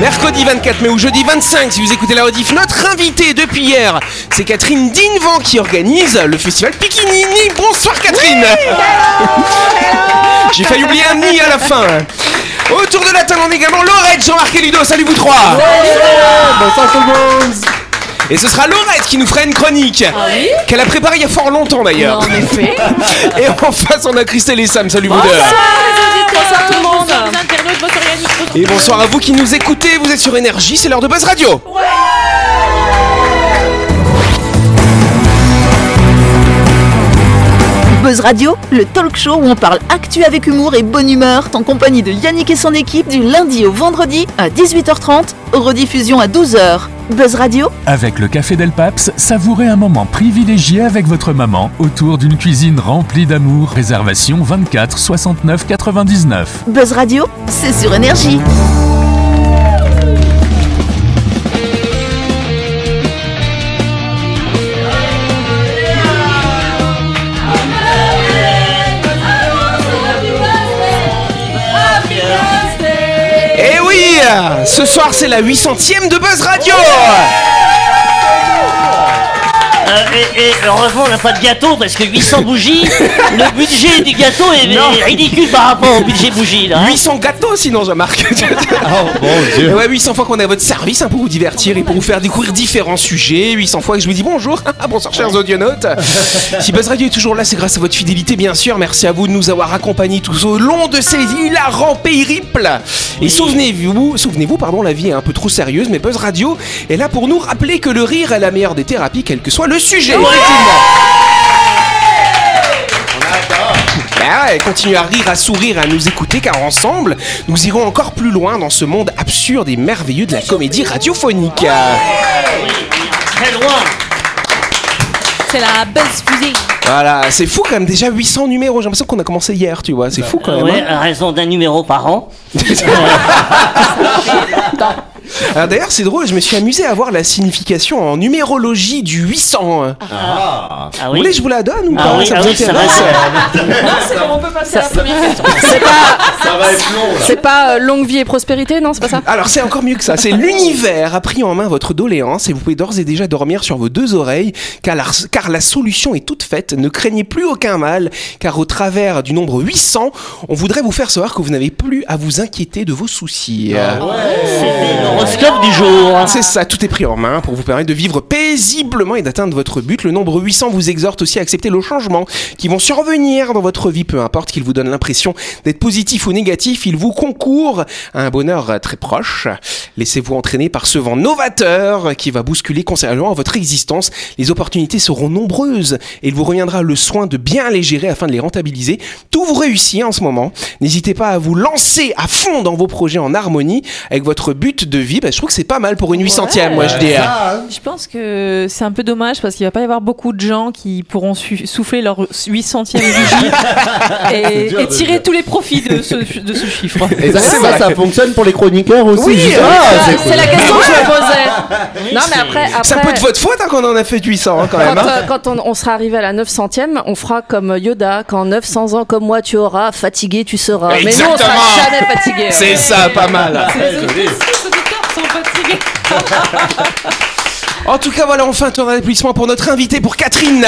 Mercredi 24 mai ou jeudi 25, si vous écoutez la rediff, notre invité depuis hier, c'est Catherine Dinevant qui organise le festival Pikinini. Bonsoir Catherine J'ai failli oublier un ni à la fin. Autour de la table, on a également Laurette, Jean-Marc et Ludo. Salut vous trois Bonsoir tout le monde Et ce sera Laurette qui nous fera une chronique qu'elle a préparée il y a fort longtemps d'ailleurs. En effet. Et en face, on a Christelle et Sam. Salut deux. Bonsoir tout le monde. Et bonsoir à vous qui nous écoutez. Vous êtes sur Énergie, c'est l'heure de Buzz Radio. Buzz Radio, le talk show où on parle actu avec humour et bonne humeur, en compagnie de Yannick et son équipe du lundi au vendredi à 18h30, rediffusion à 12h. Buzz Radio, Avec le Café Del Paps, savourez un moment privilégié avec votre maman autour d'une cuisine remplie d'amour. Réservation 24 69 99. Buzz Radio, c'est sur énergie. Ce soir, c'est la 800ème de Buzz Radio et, et heureusement, on n'a pas de gâteau parce que 800 bougies, le budget du gâteau est, est ridicule par rapport au budget bougie. Là, hein. 800 gâteaux sinon, Jean-Marc Oh mon dieu Et Ouais, 800 fois qu'on est à votre service hein, pour vous divertir et pour vous faire découvrir différents sujets. 800 fois que je vous dis bonjour. bonsoir, chers audionautes. si Buzz Radio est toujours là, c'est grâce à votre fidélité, bien sûr. Merci à vous de nous avoir accompagnés tous au long de ces hilarants périples. Et souvenez-vous, souvenez-vous, pardon, la vie est un peu trop sérieuse, mais Buzz Radio est là pour nous rappeler que le rire est la meilleure des thérapies, quel que soit le sujet. effectivement. Ah ouais, continuez à rire, à sourire, à nous écouter, car ensemble, nous irons encore plus loin dans ce monde absurde et merveilleux de la comédie radiophonique. Très loin. C'est la buzz fusée. Voilà, c'est fou quand même, déjà 800 numéros, j'ai l'impression qu'on a commencé hier, tu vois, c'est fou quand même. Ouais, hein. à raison d'un numéro par an. Alors d'ailleurs, c'est drôle, je me suis amusé à voir la signification en numérologie du 800. Ah. Vous voulez que je vous la donne ou Ah pas oui, Ça ah vous oui, ça va, intéresse C'est bon, on peut passer à la première question. C'est pas, Ça va être long là. c'est pas euh, longue vie et prospérité, non, c'est pas ça? Alors c'est encore mieux que ça, c'est l'univers a pris en main votre doléance et vous pouvez d'ores et déjà dormir sur vos deux oreilles car la, car la solution est toute faite, ne craignez plus aucun mal car au travers du nombre 800, on voudrait vous faire savoir que vous n'avez plus à vous inquiéter de vos soucis. C'était C'est ça, tout est pris en main pour vous permettre de vivre paisiblement et d'atteindre votre but. Le nombre 800 vous exhorte aussi à accepter le changement qui vont survenir dans votre vie, peu importe qu'il vous donne l'impression d'être positif ou négatif, il vous concourt à un bonheur très proche. Laissez-vous entraîner par ce vent novateur qui va bousculer considérablement votre existence. Les opportunités seront nombreuses et il vous reviendra le soin de bien les gérer afin de les rentabiliser. Tout vous réussit en ce moment. N'hésitez pas à vous lancer à fond dans vos projets en harmonie avec votre but de vie. Bah, je trouve que c'est pas mal pour une 800ème, moi je dis. hein. Je pense que c'est un peu dommage parce qu'il va pas y avoir beaucoup de gens qui pourront su- souffler leur 800e bougie et, tirer tous les profits de ce, de ce chiffre. Et ça, ça, ça fonctionne pour les chroniqueurs aussi Oui, euh, Ah, C'est la question que je me posais. Non, mais après, C'est un peu de après votre faute hein, qu'on en a fait 800 hein, quand même. quand, hein. euh, quand on, on sera arrivé à la 900e, on fera comme Yoda, quand 900 ans comme moi tu auras, fatigué tu seras. Mais nous, on Exactement. sera jamais fatigué. C'est ça, pas mal. En tout cas, voilà, on fait un tour d'applaudissement pour notre invité, pour Catherine.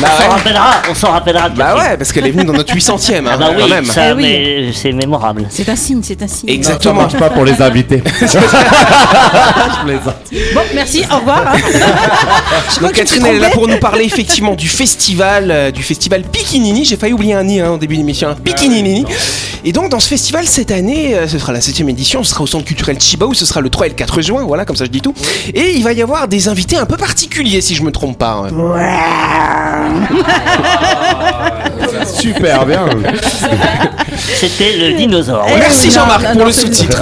Bah On s'en ouais. rappellera, on s'en rappellera. Bah Catherine. ouais, parce qu'elle est venue dans notre 800ème, hein, Ah bah quand oui, même. ça, Eh oui. mais c'est mémorable. C'est un signe, c'est un signe. Ça Exactement. marche pas pour les invités. Je plaisante. Bon, merci, au revoir. hein. Donc Catherine, elle est là pour nous parler effectivement du festival, euh, du festival Pikinini. J'ai failli oublier un ni hein, au début de l'émission. hein. Pikinini. Et donc dans ce festival cette année, euh, ce sera la septième édition, ce sera au centre culturel Chiba où ce sera le 3 et le 4 juin. Voilà, comme ça je dis tout. Et il va y avoir des invités un peu particuliers si je me trompe pas. hein. Super bien. C'était le dinosaure. Merci oui, non, Jean-Marc non, pour non, le c'est- sous-titre.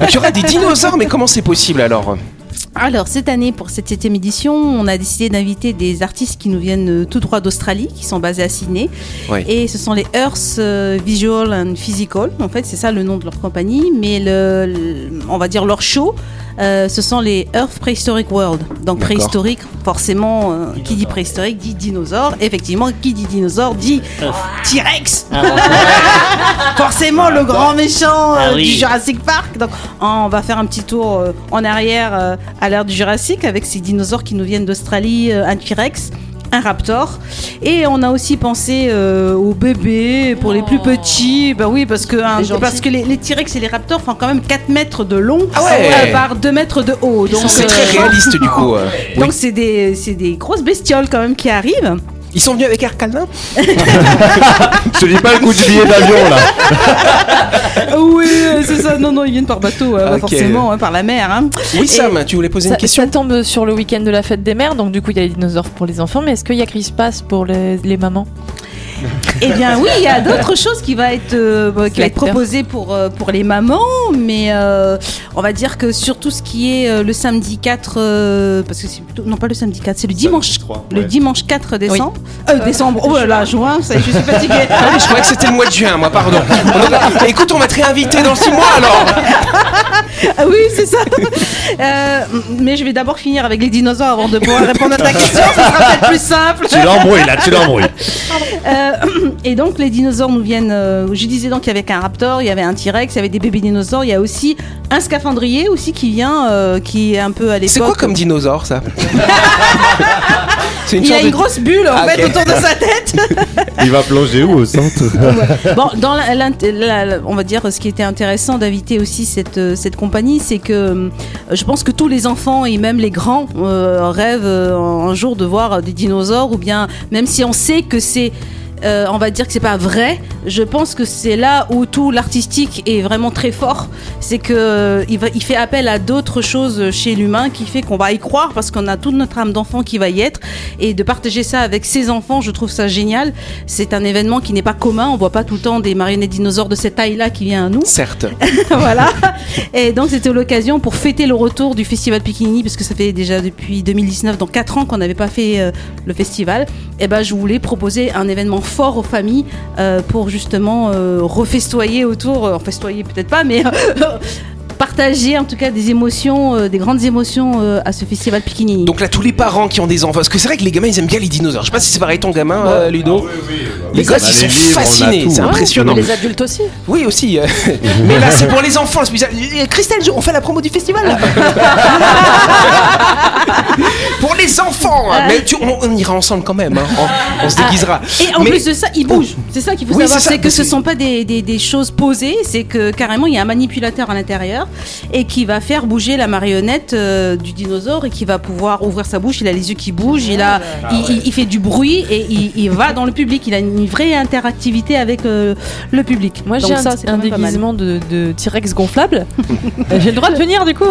Donc il y aura des dinosaures, mais comment c'est possible alors Alors, cette année, pour cette septième édition, on a décidé d'inviter des artistes qui nous viennent euh, tout droit d'Australie, qui sont basés à Sydney. Oui. Et ce sont les Earth euh, Visual and Physical. En fait, c'est ça le nom de leur compagnie. Mais le, le- on va dire leur show Euh, ce sont les Earth Prehistoric World. Donc préhistorique, forcément, euh, qui dit préhistorique dit dinosaure. Effectivement, qui dit dinosaure dit T-Rex. forcément, le grand méchant euh, Ah oui. du Jurassic Park. Donc, on va faire un petit tour euh, en arrière euh, à l'ère du Jurassique avec ces dinosaures qui nous viennent d'Australie, euh, un T-Rex. Un raptor et on a aussi pensé euh, aux bébés pour les plus petits bah oui parce que hein, parce que les, les T-Rex et les raptors font quand même 4 mètres de long Ah ouais. euh, par 2 mètres de haut donc C'est euh, très réaliste du coup. euh. Oui. donc c'est des, c'est des grosses bestioles quand même qui arrivent. Ils sont venus avec Air Calvin Je te dis pas le coup du billet d'avion là. oui, euh, c'est ça. Non, non, ils viennent par bateau, euh, forcément, hein, par la mer. hein. Oui, Sam, tu voulais poser une question ça tombe sur le week-end de la fête des mères, donc du coup il y a les dinosaures pour les enfants, mais est-ce qu'il y a Chris Pass pour les, les mamans? Eh bien, oui, il y a d'autres choses qui va être, euh, bah, qui va être proposées pour, euh, pour les mamans, mais euh, on va dire que sur tout ce qui est le samedi 4, euh, parce que c'est plutôt, non pas le samedi 4, c'est le dimanche, le dimanche 4 décembre. Euh, décembre, oh là là, juin, ça je suis fatiguée. Ah oui, je croyais que c'était le mois de juin, moi, pardon. On a- Écoute, on va te réinviter dans 6 mois alors Ah oui, c'est ça. Euh, mais je vais d'abord finir avec les dinosaures avant de pouvoir répondre à ta question. Ça sera peut-être plus simple. Tu l'embrouilles là, tu l'embrouilles. Euh, et donc les dinosaures nous viennent. euh, je disais donc qu'il y avait un raptor, il y avait un T-Rex, il y avait des bébés dinosaures. Il y a aussi un scaphandrier aussi qui vient, euh, qui est un peu à l'époque. C'est quoi comme dinosaure, ça C'est Il a une de- grosse bulle en Ah, fait autour de sa tête. Il va plonger où au centre bon, dans la- l'int- la- la- on va dire ce qui était intéressant d'inviter aussi cette, cette compagnie, c'est que je pense que tous les enfants et même les grands euh, rêvent un jour de voir des dinosaures ou bien même si on sait que c'est euh, on va dire que c'est pas vrai. Je pense que c'est là où tout l'artistique est vraiment très fort. C'est que euh, il, va, il fait appel à d'autres choses chez l'humain qui fait qu'on va y croire parce qu'on a toute notre âme d'enfant qui va y être et de partager ça avec ses enfants, je trouve ça génial. C'est un événement qui n'est pas commun. On voit pas tout le temps des marionnettes dinosaures de cette taille-là qui vient à nous. Certes. voilà. Et donc c'était l'occasion pour fêter le retour du festival Piquini parce que ça fait déjà depuis 2019, donc 4 ans qu'on n'avait pas fait euh, le festival. Et ben je voulais proposer un événement fort aux familles euh, pour justement euh, refestoyer autour, euh, festoyer peut-être pas, mais partager en tout cas des émotions, euh, des grandes émotions euh, à ce festival Piquini. Donc là, tous les parents qui ont des enfants, parce que c'est vrai que les gamins, ils aiment bien les dinosaures. Je sais pas si c'est pareil ton gamin, euh, Ludo. Les gosses, ils sont livres, fascinés, c'est Ouais, impressionnant. Les adultes aussi. Oui, aussi. Mais là, c'est pour les enfants. Christelle, on fait la promo du festival. là. pour les enfants. Hein. Ah, Mais on, ira ensemble quand même. Hein. On, se ah, déguisera. Et en plus de ça, ils bougent. C'est ça qu'il faut savoir. C'est que ce ne sont pas des, choses posées. C'est que carrément, il y a un manipulateur à l'intérieur et qui va faire bouger la marionnette euh, du dinosaure et qui va pouvoir ouvrir sa bouche. Il a les yeux qui bougent. Il, a, ah, il, fait du bruit et il, va dans le public. Il a une vraie interactivité avec euh, le public. Moi, j'ai un, ça, un déguisement de, de T-Rex gonflable. Euh, j'ai le droit de venir du coup.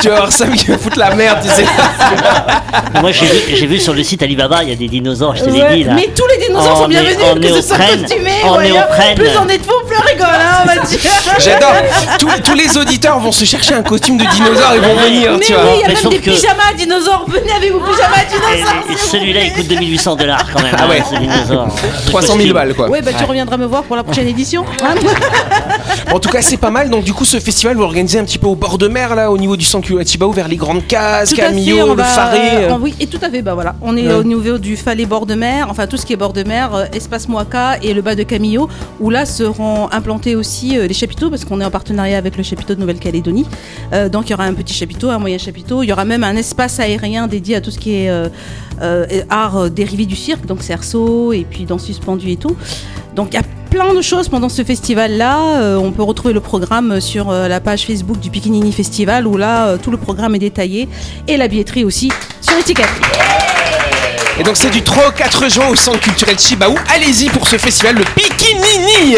Tu vas avoir 5 tu foutre la merde, tu sais. Moi, j'ai vu, j'ai vu sur le site Alibaba, il y a des dinosaures, je te l'ai dit. Là. Mais tous les dinosaures sont bienvenus, que ce soit costumés, en néoprène. Plus on est de fous, rigole, hein, on va dire. J'adore. Tous, tous les auditeurs vont se chercher un costume de dinosaure et vont venir, Mais tu oui, vois. il y a Mais même sauf des que- pyjamas dinosaures. Venez avec vos pyjamas Et- dinosaures. et Celui-là, il coûte 2800 dollars quand même. Ah hein, ouais. ce dinosaure. 300 000 balles, quoi. Ouais, bah tu reviendras me voir pour la prochaine édition. hein. En tout cas, c'est pas mal. Donc, du coup, ce festival, vous organisez un petit peu au bord de mer, là, au niveau du sanctuaire Chibao, vers les grandes cases, Tout à fait, Camillo, le va- Faré. euh. euh, oui, et tout à fait. Bah voilà, on est Ouais. au niveau du Falais bord de mer, enfin tout ce qui est bord de mer, euh, espace Moaka et le bas de Camillo, où là seront implantés aussi euh, les chapiteaux parce qu'on est en partenariat avec le chapiteau de Nouvelle-Calédonie. Euh, donc il y aura un petit chapiteau, un moyen chapiteau. Il y aura même un espace aérien dédié à tout ce qui est euh, euh, art euh, dérivé du cirque, donc cerceau et puis danse suspendue et tout. Donc il y a plein de choses pendant ce festival-là. Euh, on peut retrouver le programme sur euh, la page Facebook du Pikinini Festival où là euh, tout le programme est détaillé et la billetterie aussi sur étiquette. Et donc, c'est du 3 au 4 juin au centre culturel Chibaou. Allez-y pour ce festival, le Pikinini.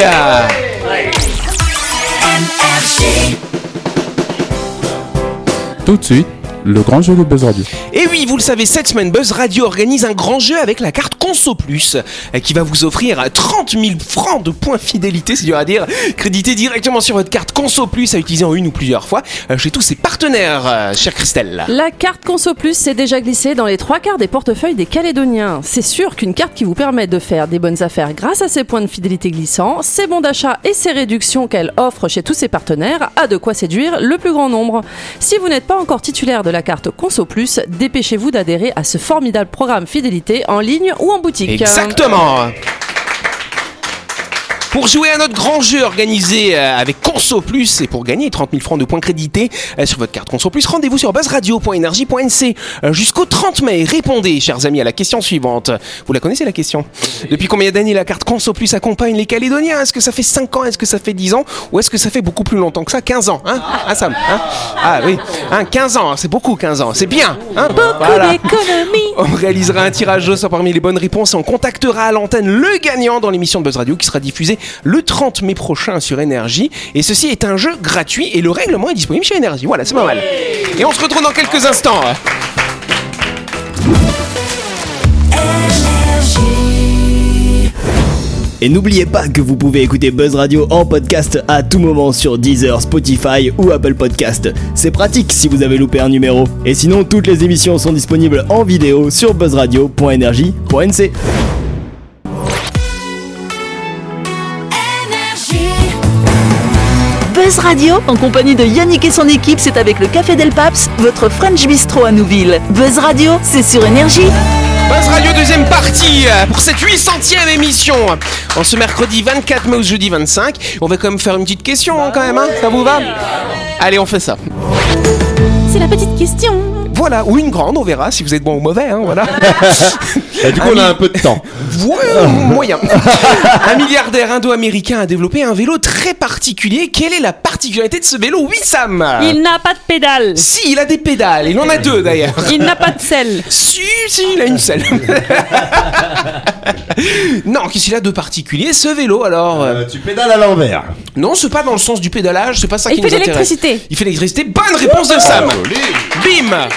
Tout de suite, le grand jeu de Buzz Radio. Et oui, vous le savez, cette semaine, Buzz Radio organise un grand jeu avec la carte Conso Plus euh, qui va vous offrir 30 000 francs de points fidélité, c'est dur à dire, crédité directement sur votre carte Conso Plus à utiliser en une ou plusieurs fois euh, chez tous ses partenaires, euh, chère Christelle. La carte Conso Plus s'est déjà glissée dans les trois quarts des portefeuilles des Calédoniens. C'est sûr qu'une carte qui vous permet de faire des bonnes affaires grâce à ses points de fidélité glissants, ses bons d'achat et ses réductions qu'elle offre chez tous ses partenaires a de quoi séduire le plus grand nombre. Si vous n'êtes pas encore titulaire de la carte Conso Plus, dépêchez-vous d'adhérer à ce formidable programme fidélité en ligne ou en boutique. Exactement pour jouer à notre grand jeu organisé euh, avec Conso Plus et pour gagner 30 000 francs de points crédités euh, sur votre carte Conso Plus, rendez-vous sur buzzradio.energie.nc euh, jusqu'au 30 mai. Répondez, chers amis, à la question suivante. Vous la connaissez la question? Depuis combien d'années la carte Conso Plus accompagne les Calédoniens? Est-ce que ça fait 5 ans? Est-ce que ça fait 10 ans? Ou est-ce que ça fait beaucoup plus longtemps que ça? 15 ans, hein? Ah Sam hein? Ah oui, hein, 15 ans, c'est beaucoup 15 ans, c'est bien hein? Beaucoup d'économies. On réalisera un tirage au sort parmi les bonnes réponses et on contactera à l'antenne le gagnant dans l'émission de Buzz Radio qui sera diffusée le 30 mai prochain sur Énergie. Et ceci est un jeu gratuit et le règlement est disponible chez Énergie. Voilà, c'est pas mal. Et on se retrouve dans quelques instants. Et n'oubliez pas que vous pouvez écouter Buzz Radio en podcast à tout moment sur Deezer, Spotify ou Apple Podcast. C'est pratique si vous avez loupé un numéro. Et sinon, toutes les émissions sont disponibles en vidéo sur buzzradio.energie.nc. Radio, en compagnie de Yannick et son équipe, c'est avec le Café Del Paps, votre French Bistro à Nouville. Buzz Radio, c'est sur Énergie. Buzz Radio deuxième partie pour cette 800ème émission. En ce mercredi 24 mai au jeudi 25. On va quand même faire une petite question hein, quand même, hein ça vous va? Allez, on fait ça. C'est la petite question. Voilà, ou une grande, on verra si vous êtes bon ou mauvais, hein, voilà. Et du coup, on a un peu de temps. Ouais, moyen. un milliardaire indo-américain a développé un vélo très particulier. Quelle est la particularité de ce vélo? Oui, Sam Il n'a pas de pédale. Si, il a des pédales. Il en a deux d'ailleurs. Il n'a pas de selle. Si, si, il a une selle. non, qu'est-ce qu'il a de particulier ce vélo alors? Euh, tu pédales à l'envers. Non, c'est pas dans le sens du pédalage, c'est pas ça Il qui fait nous de intéresse. l'électricité. Il fait de l'électricité. Bonne réponse de Sam. Bim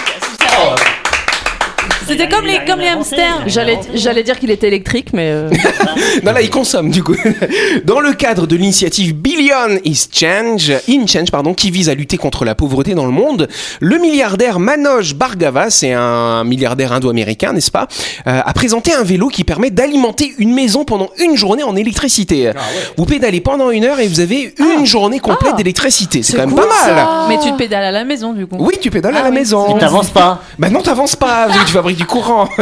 C'était comme les, comme les hamsters. J'allais, j'allais dire qu'il était électrique, mais euh, Non, là, il consomme, du coup. Dans le cadre de l'initiative Billion is Change, in Change, pardon, qui vise à lutter contre la pauvreté dans le monde, le milliardaire Manoj Bhargava, c'est un milliardaire indo-américain, n'est-ce pas, euh, a présenté un vélo qui permet d'alimenter une maison pendant une journée en électricité. Vous pédalez pendant une heure et vous avez une journée complète Ah. d'électricité. C'est quand même cool, pas mal. ça. Mais tu te pédales à la maison du coup. Oui, tu pédales à Ah la oui. maison. Tu t'avances pas. Bah non, t'avances pas, tu fabriques du courant.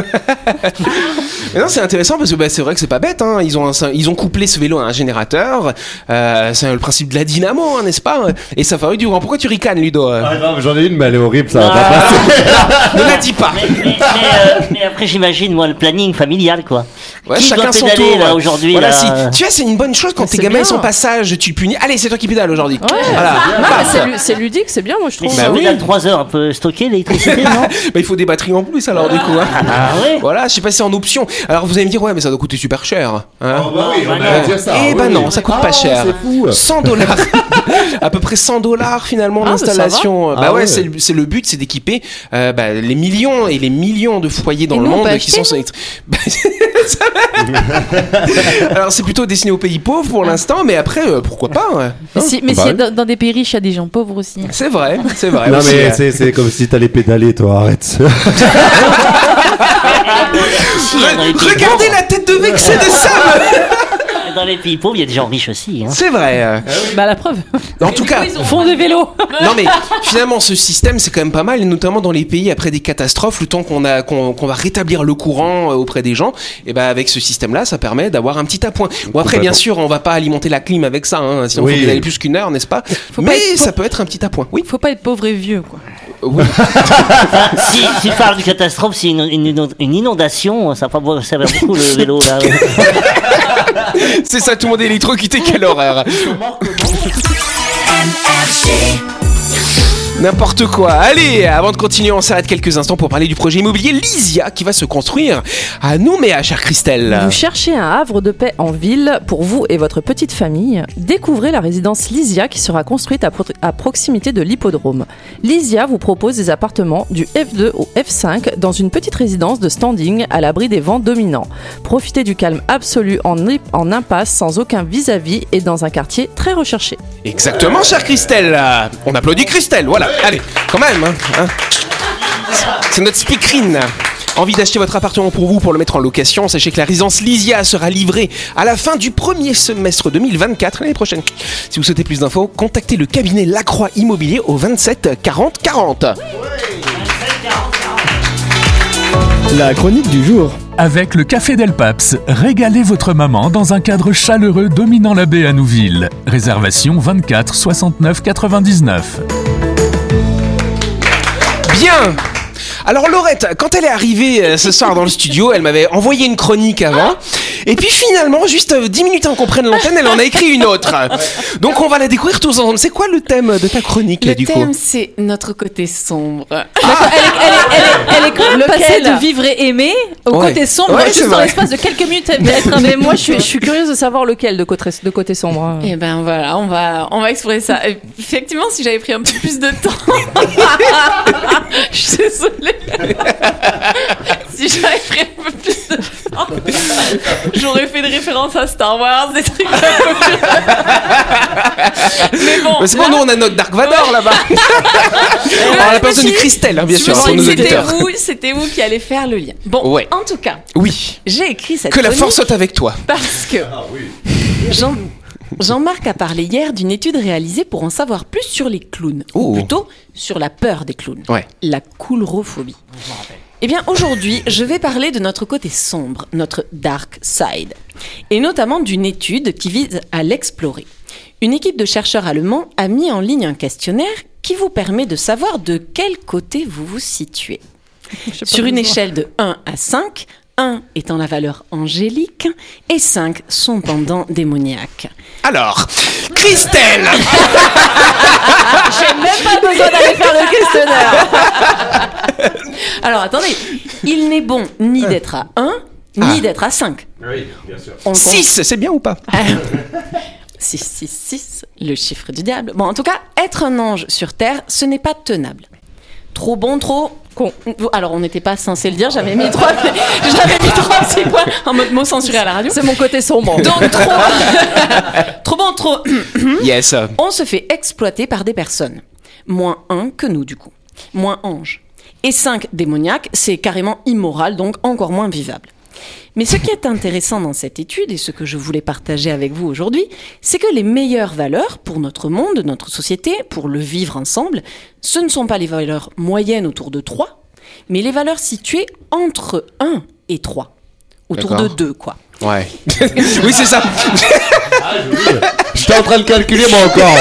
Mais non, c'est intéressant parce que bah, c'est vrai que c'est pas bête. Hein. Ils, ont un- ils ont couplé ce vélo à un générateur. Euh, c'est le principe de la dynamo, hein, n'est-ce pas? Et ça fabrique du courant. Pourquoi tu ricanes, Ludo? Ah non, mais j'en ai une, mais elle est horrible, ça va pas Ah. passer. Ne la dis pas. Mais, mais- mais, euh, mais après, j'imagine, moi, le planning familial, quoi. Ouais, Qui chacun doit son pédaler, tour. là, aujourd'hui, Voilà, là si. Tu vois, c'est une bonne chose quand tes gamins ils sont passage, tu punis. Allez, c'est toi qui pédales aujourd'hui. Voilà. Mais Paf. c'est, lu- c'est ludique, c'est bien, moi je Mais trouve. Bah oui. pédale 3 heures, on peut stocker l'électricité, non? Bah, il faut des batteries en plus alors du coup. Hein. Ah ouais Voilà, je sais pas si c'est en option. Alors vous allez me dire ouais mais ça doit coûter super cher. Hein Oh, bah oui, on bah ça. Eh oui, ben oui. non, ça coûte pas Ah, cher. Fou. 100 dollars. à peu près 100 dollars finalement Ah, bah, l'installation. Bah, Ah ouais, ouais. c'est le- c'est le but, c'est d'équiper euh, bah, les millions et les millions de foyers dans Et le nous, monde qui sont. Bah. Alors c'est plutôt destiné aux pays pauvres pour l'instant, mais après euh, pourquoi pas ouais. Mais si, mais Bah si dans, dans des pays riches, il y a des gens pauvres aussi. C'est vrai, c'est vrai. Non, aussi, mais euh. c'est- c'est comme si t'allais pédaler, toi, arrête. Hein, Regardez la tête de vexé de Sam. Dans les pays pauvres, il y a des gens riches aussi. Hein. C'est vrai. euh. Bah la preuve. En tout cas, Font des vélos. Non mais finalement ce système c'est quand même pas mal et notamment dans les pays après des catastrophes le temps qu'on a qu'on qu'on va rétablir le courant euh, auprès des gens et ben avec ce système là ça permet d'avoir un petit appoint. Bon après bien sûr on va pas alimenter la clim avec ça hein, sinon Oui. il faut aller plus qu'une heure n'est-ce pas? Faut Mais pas être- ça peut être un petit appoint. Oui. Faut pas être pauvre et vieux quoi. Oui. Si si tu parles de catastrophe, c'est une, une, une inondation, ça va beaucoup le vélo là. c'est ça tout le monde est électrocuté quelle horreur. N'importe quoi. Allez, avant de continuer, on s'arrête quelques instants pour parler du projet immobilier Lysia qui va se construire à Nouméa, chère Christelle. Vous cherchez un havre de paix en ville pour vous et votre petite famille Découvrez la résidence Lysia qui sera construite à, pro- à proximité de l'hippodrome. Lysia vous propose des appartements du F2 au F5 dans une petite résidence de standing à l'abri des vents dominants. Profitez du calme absolu en, impasse sans aucun vis-à-vis et dans un quartier très recherché. Exactement, chère Christelle. On applaudit Christelle, voilà. Allez, quand même. hein, hein. C'est notre speakerine. Envie d'acheter votre appartement pour vous pour le mettre en location Sachez que la résidence Lysia sera livrée à la fin du premier semestre 2024, l'année prochaine. Si vous souhaitez plus d'infos, contactez le cabinet Lacroix Immobilier au 27 40 40. La chronique du jour. Avec le Café Del Paps, régalez votre maman dans un cadre chaleureux dominant la baie à Nouville. Réservation 24 69 99. Alors Laurette, quand elle est arrivée euh, ce soir dans le studio, elle m'avait envoyé une chronique avant. Et puis finalement, juste euh, 10 minutes avant qu'on prenne l'antenne, elle en a écrit une autre. Donc on va la découvrir tous ensemble. C'est quoi le thème de ta chronique Le du coup thème, c'est notre côté sombre. Elle est, elle est quand même passée Lequel de vivre et aimer au Ouais. côté sombre, Ouais, juste dans l'espace de quelques minutes. elle- Mais, moi, je suis, je suis curieuse de savoir lequel de côté, de côté sombre. hein. Et ben voilà, on va, on va explorer ça. Et effectivement, si j'avais pris un peu plus de temps, je suis désolée. Si j'avais pris un peu plus de temps, j'aurais fait des références à Star Wars, des trucs. un peu plus- Mais bon, Mais C'est bon, là, nous on a notre Dark Vador là-bas. Alors la personne de Christelle, hein, bien sûr, pour nos c'était auditeurs. vous, c'était vous qui allez faire le lien. Bon, Ouais. en tout cas, Oui, j'ai écrit cette que la force soit avec toi. Parce que Jean- Jean-Marc a parlé hier d'une étude réalisée pour en savoir plus sur les clowns. Oh. Ou plutôt sur la peur des clowns. Ouais. La coulrophobie. Eh bien, aujourd'hui, je vais parler de notre côté sombre, notre dark side. Et notamment d'une étude qui vise à l'explorer. Une équipe de chercheurs allemands a mis en ligne un questionnaire qui vous permet de savoir de quel côté vous vous situez. Sur une échelle de 1 à 5, 1 étant la valeur angélique et 5 son pendant démoniaque. Alors, Christelle J'ai même pas besoin d'aller faire le questionnaire. Alors attendez, il n'est bon ni d'être à 1, ni Ah. d'être à 5. Oui, bien sûr. 6, c'est bien ou pas? 6, 6, 6, le chiffre du diable. Bon, en tout cas, être un ange sur Terre, ce n'est pas tenable. Trop bon, trop con. Alors, on n'était pas censé le dire, j'avais mis trois, j'avais mis trois petits points en mode mot censuré à la radio. C'est mon côté sombre. Donc, trop, trop bon, trop. Yes. On se fait exploiter par des personnes. Moins 1 que nous, du coup. Moins ange. Et 5 démoniaques, c'est carrément immoral, donc encore moins vivable. Mais ce qui est intéressant dans cette étude, et ce que je voulais partager avec vous aujourd'hui, c'est que les meilleures valeurs pour notre monde, notre société, pour le vivre ensemble, ce ne sont pas les valeurs moyennes autour de 3, mais les valeurs situées entre 1 et 3. Autour de D'accord. 2, quoi. Ouais. oui, c'est ça. J'étais en train de calculer moi encore.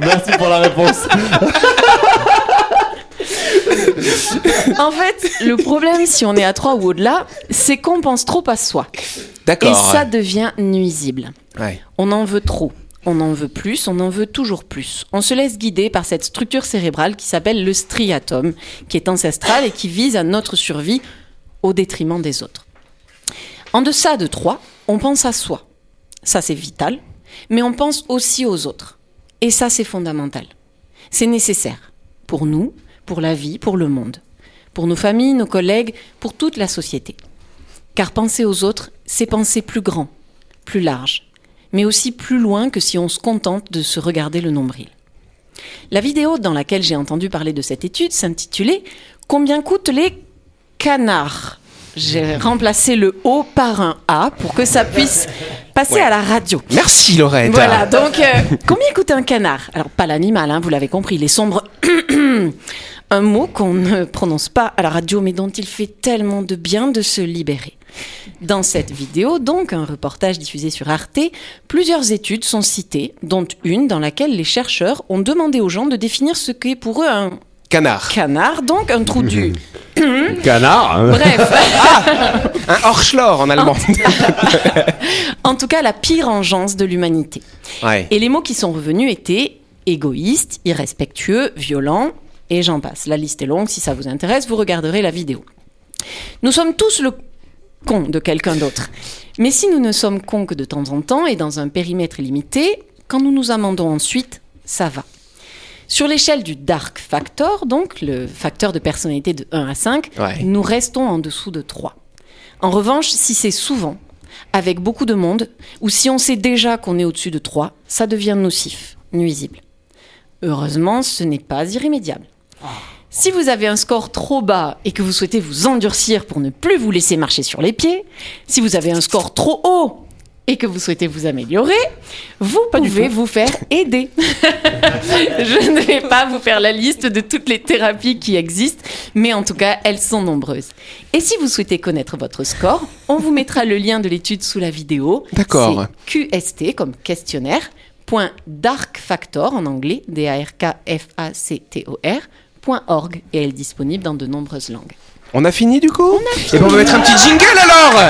Merci pour la réponse. En fait, le problème, si on est à 3 ou au-delà, c'est qu'on pense trop à soi. Et D'accord. ça devient nuisible. Ouais. On en veut trop. On en veut plus, on en veut toujours plus. On se laisse guider par cette structure cérébrale qui s'appelle le striatum, qui est ancestrale et qui vise à notre survie au détriment des autres. En deçà de 3, on pense à soi. Ça, c'est vital. Mais on pense aussi aux autres. Et ça, c'est fondamental. C'est nécessaire. Pour nous, pour la vie, pour le monde. Pour nos familles, nos collègues, pour toute la société. Car penser aux autres, c'est penser plus grand, plus large, mais aussi plus loin que si on se contente de se regarder le nombril. La vidéo dans laquelle j'ai entendu parler de cette étude s'intitulait Combien coûtent les canards? J'ai remplacé le O par un A pour que ça puisse passer Ouais. à la radio. Merci Laurette. Voilà, donc euh, combien coûte un canard? Alors pas l'animal, hein, vous l'avez compris, les sombres. un mot qu'on ne prononce pas à la radio, mais dont il fait tellement de bien de se libérer. Dans cette vidéo, donc un reportage diffusé sur Arte, plusieurs études sont citées, dont une dans laquelle les chercheurs ont demandé aux gens de définir ce qu'est pour eux un Canard. canard, donc un trou du. Canard. hein. Bref, Un Horschlor en allemand. en tout cas la pire engeance de l'humanité. Ouais. Et les mots qui sont revenus étaient égoïste, irrespectueux, violent, et j'en passe. La liste est longue, si ça vous intéresse, vous regarderez la vidéo. Nous sommes tous le con de quelqu'un d'autre. Mais si nous ne sommes cons que de temps en temps et dans un périmètre limité, quand nous nous amendons ensuite, ça va. Sur l'échelle du Dark Factor, donc le facteur de personnalité de 1 à 5, Ouais. nous restons en dessous de 3. En revanche, si c'est souvent, avec beaucoup de monde, ou si on sait déjà qu'on est au-dessus de 3, ça devient nocif, nuisible. Heureusement, ce n'est pas irrémédiable. Si vous avez un score trop bas et que vous souhaitez vous endurcir pour ne plus vous laisser marcher sur les pieds, si vous avez un score trop haut et que vous souhaitez vous améliorer, vous pouvez vous faire aider. Je ne vais pas vous faire la liste de toutes les thérapies qui existent, mais en tout cas, elles sont nombreuses. Et si vous souhaitez connaître votre score, on vous mettra le lien de l'étude sous la vidéo. D'accord. QST comme questionnaire. Point dark factor en anglais, D-A-R-K-F-A-C-T-O-R, org, et elle est disponible dans de nombreuses langues. On a fini du coup? Et ben on va mettre un petit jingle alors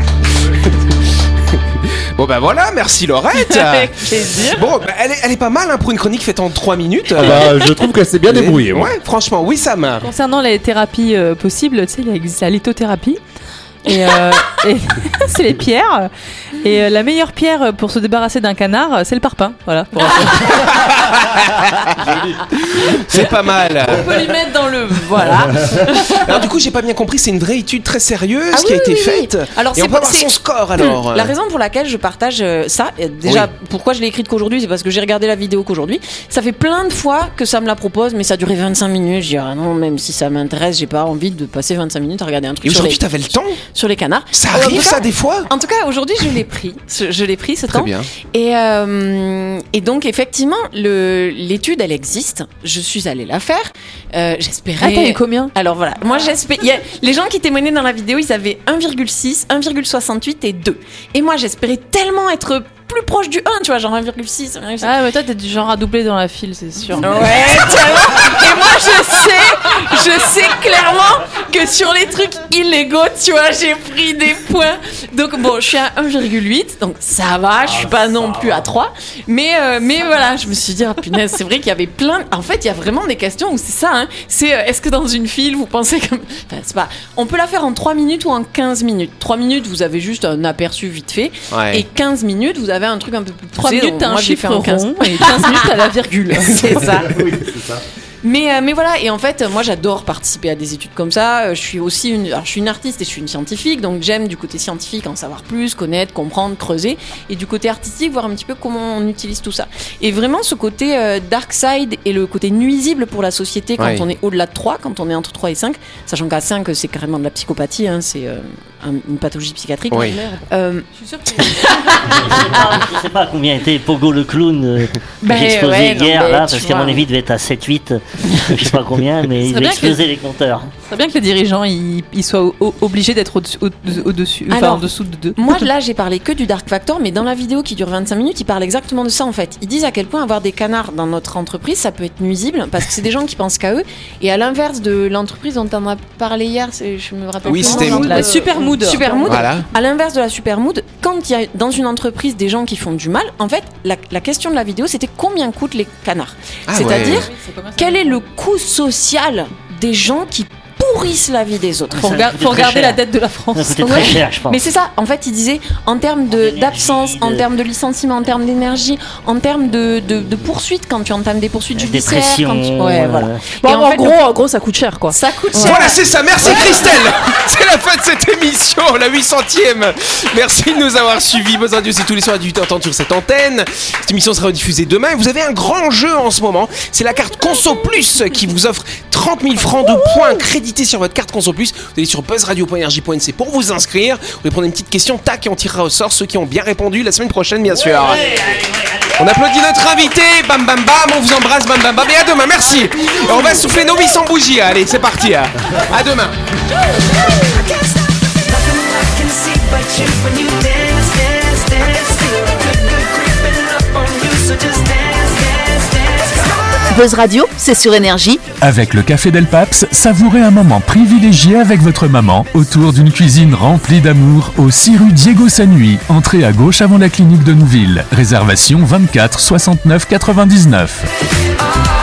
Bon bah voilà, merci Laurette Avec plaisir. Bon, bah, elle, est, elle est pas mal hein, pour une chronique faite en 3 minutes. Ah bah, je trouve qu'elle s'est bien débrouillée. Ouais, franchement, oui Sam. Concernant les thérapies euh, possibles, tu sais, il existe la lithothérapie. Et, euh, et c'est les pierres. Et euh, la meilleure pierre pour se débarrasser d'un canard, c'est le parpaing. Voilà. pour. C'est pas mal. On peut lui mettre dans le. Voilà. Alors du coup, j'ai pas bien compris, c'est une vraie étude très sérieuse Ah qui a été oui, oui. faite. Alors, c'est on peut avoir son score alors. La raison pour laquelle je partage euh, ça, déjà, pourquoi je l'ai écrite qu'aujourd'hui, c'est parce que j'ai regardé la vidéo qu'aujourd'hui. Ça fait plein de fois que ça me la propose, mais ça duré 25 minutes. Je dis, ah non, même si ça m'intéresse, j'ai pas envie de passer 25 minutes à regarder un truc Et les, aujourd'hui, t'avais le temps sur les canards. Ça arrive ça des fois En tout cas, aujourd'hui, je l'ai pris. Je l'ai pris ce Très temps. bien. Et, euh, et donc, effectivement, le- l'étude, elle existe. Je suis allée la faire. Euh, J'espérais. Ah, t'as eu combien? Alors voilà, moi a- Les gens qui témoignaient dans la vidéo, ils avaient 1,6, 1,68 et 2. Et moi j'espérais tellement être plus proche du 1, tu vois, genre 1,6. 1,7. Ah, mais toi, t'es du genre à doubler dans la file, c'est sûr. Ouais. Et moi, je sais, je sais clairement que sur les trucs illégaux, tu vois, j'ai pris des points. Donc bon, je suis à 1,8, donc ça va, je suis pas non plus à 3. Mais, euh, mais voilà, je me suis dit, ah punaise, c'est vrai qu'il y avait plein. En fait, il y a vraiment des questions où c'est ça, hein. C'est euh, est-ce que dans une file, vous pensez comme. Enfin, c'est pas. On peut la faire en 3 minutes ou en 15 minutes? 3 minutes, vous avez juste un aperçu vite fait. Ouais. Et 15 minutes, vous avez un truc un peu plus poussé. 3 minutes, t'as un moi, je l'ai fait chiffre en 15. rond et 15 minutes, t'as la virgule. c'est ça. Oui, c'est ça. Mais, euh, mais voilà, et en fait, moi j'adore participer à des études comme ça. Euh, Je suis aussi une, alors, je suis une artiste et je suis une scientifique, donc j'aime du côté scientifique en savoir plus, connaître, comprendre, creuser, et du côté artistique, voir un petit peu comment on utilise tout ça. Et vraiment, ce côté euh, dark side et le côté nuisible pour la société quand on est au-delà de 3, quand on est entre 3 et 5, sachant qu'à 5, c'est carrément de la psychopathie, hein, c'est euh, un- une pathologie psychiatrique. Oui. Euh, Je suis sûre que Je sais pas, je sais pas combien était Pogo le clown euh, que Ben, j'ai explosé ouais, non, hier, là, parce qu'à mon avis, il devait être à 7-8, je sais pas combien, mais il devait exploser les compteurs. C'est bien que les dirigeants ils, ils soient obligés d'être au-dessus, au- au-dessus, enfin Alors, en dessous de deux. Moi, là, j'ai parlé que du Dark Factor, mais dans la vidéo qui dure 25 minutes, ils parlent exactement de ça en fait. Ils disent à quel point avoir des canards dans notre entreprise, ça peut être nuisible, parce que c'est des gens qui pensent qu'à eux. Et à l'inverse de l'entreprise dont on a parlé hier, c'est- je me rappelle Oui, plus c'était- la euh, super mood. Super mood. Voilà. À l'inverse de la super mood, quand il y a dans une entreprise des gens qui font du mal, en fait, la, la question de la vidéo, c'était combien coûtent les canards? Ah C'est-à-dire, ouais. quel est le coût social des gens qui pourrissent la vie des autres Ça coûtait faut très regarder cher. la dette de la Ça France. Ouais. très cher, je pense. Mais c'est ça, en fait, il disait en termes de- d'absence, en termes de licenciement, en termes d'énergie, en termes de, de, de poursuites, quand tu entames des poursuites judiciaires. quand tu- Ouais, voilà. Bon, en en, fait, gros, le- en gros, ça coûte cher, quoi. Ça coûte cher. Voilà, c'est ça. Merci Christelle. C'est la fin de cette émission, la 800ème. Merci de nous avoir suivis. Buzz Radio, c'est tous les soirs à 18h30 sur cette antenne. Cette émission sera rediffusée demain. Et Vous avez un grand jeu en ce moment. C'est la carte Conso Plus qui vous offre 30 000 francs de points crédités sur votre carte Conso Plus. Vous allez sur buzzradio.rj.nc pour vous inscrire. Vous allez prendre une petite question, tac, et on tirera au sort ceux qui ont bien répondu la semaine prochaine, bien sûr. On applaudit notre invité, bam bam bam, on vous embrasse, bam bam bam, et à demain, merci. Et on va souffler nos 800 bougies, allez, c'est parti. À demain. Buzz Radio, c'est sur énergie. Avec le Café Del Paps, savourez un moment privilégié avec votre maman autour d'une cuisine remplie d'amour au 6 rue Diego Sanui, entrée à gauche avant la clinique de Nouville. Réservation 24 69 99.